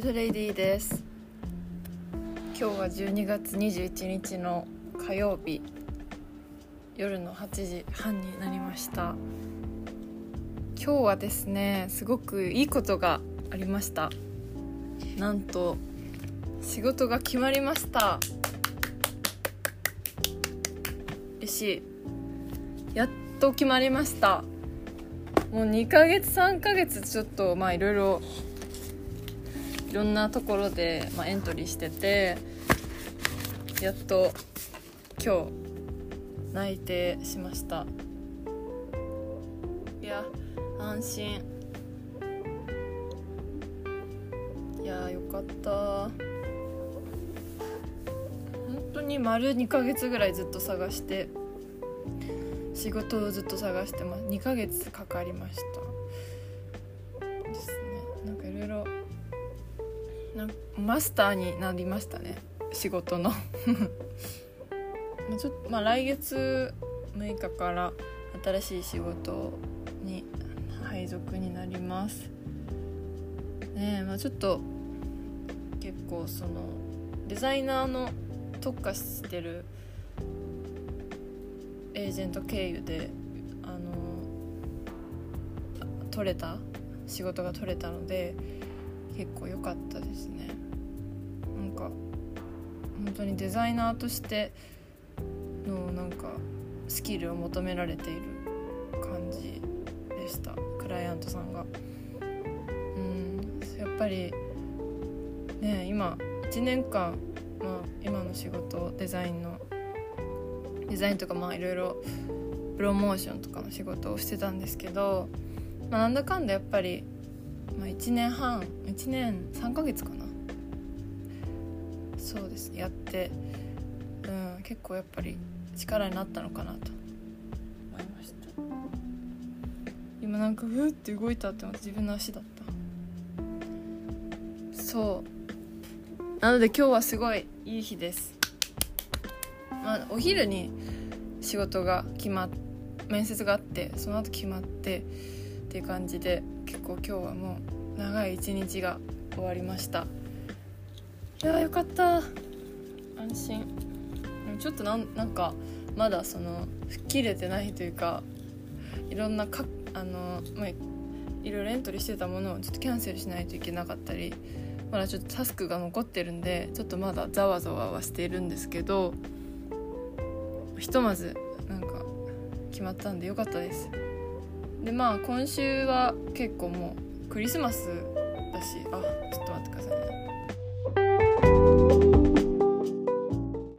トレディです。今日は12月21日の火曜日。夜の8時半になりました。今日はですねすごくいいことがありました。なんと仕事が決まりました。嬉しい。やっと決まりました。もう2ヶ月3ヶ月ちょっとまあいろいろいろんなところで、まあ、エントリーしててやっと今日内定しました。いや安心。いやよかった。本当に丸2ヶ月ぐらいずっと探して仕事をずっと探してます。2ヶ月かかりました。なマスターになりましたね。仕事の。ま ちょっとまあ来月6日から新しい仕事に配属になります。ねえまあちょっと結構そのデザイナーの特化してるエージェント経由であの取れた仕事が取れたので結構良かったですね。なんか本当にデザイナーとしてのなんかスキルを求められている感じでした。クライアントさんが。うん。やっぱりね今1年間、まあ、今の仕事デザインのデザインとかまあいろいろプロモーションとかの仕事をしてたんですけど、まあ、なんだかんだやっぱり、まあ、1年半1年3ヶ月かな。そうですね。やって、うん、結構やっぱり力になったのかなと。思いました。今なんかふって動いたって思って自分の足だった。そう。なので今日はすごいいい日です。まあ、お昼に仕事が決まっ面接があってその後決まってっていう感じで結構今日はもう長い一日が終わりました。いやよかった。安心。ちょっとなんなんかまだその吹っ切れてないというかいろんなかあの、まあ、いろいろエントリーしてたものをちょっとキャンセルしないといけなかったりまだちょっとタスクが残ってるんでちょっとまだざわざわはしているんですけどひとまずなんか決まったんでよかったです。でまあ今週は結構もうクリスマスだし。あちょっと待ってくださいね。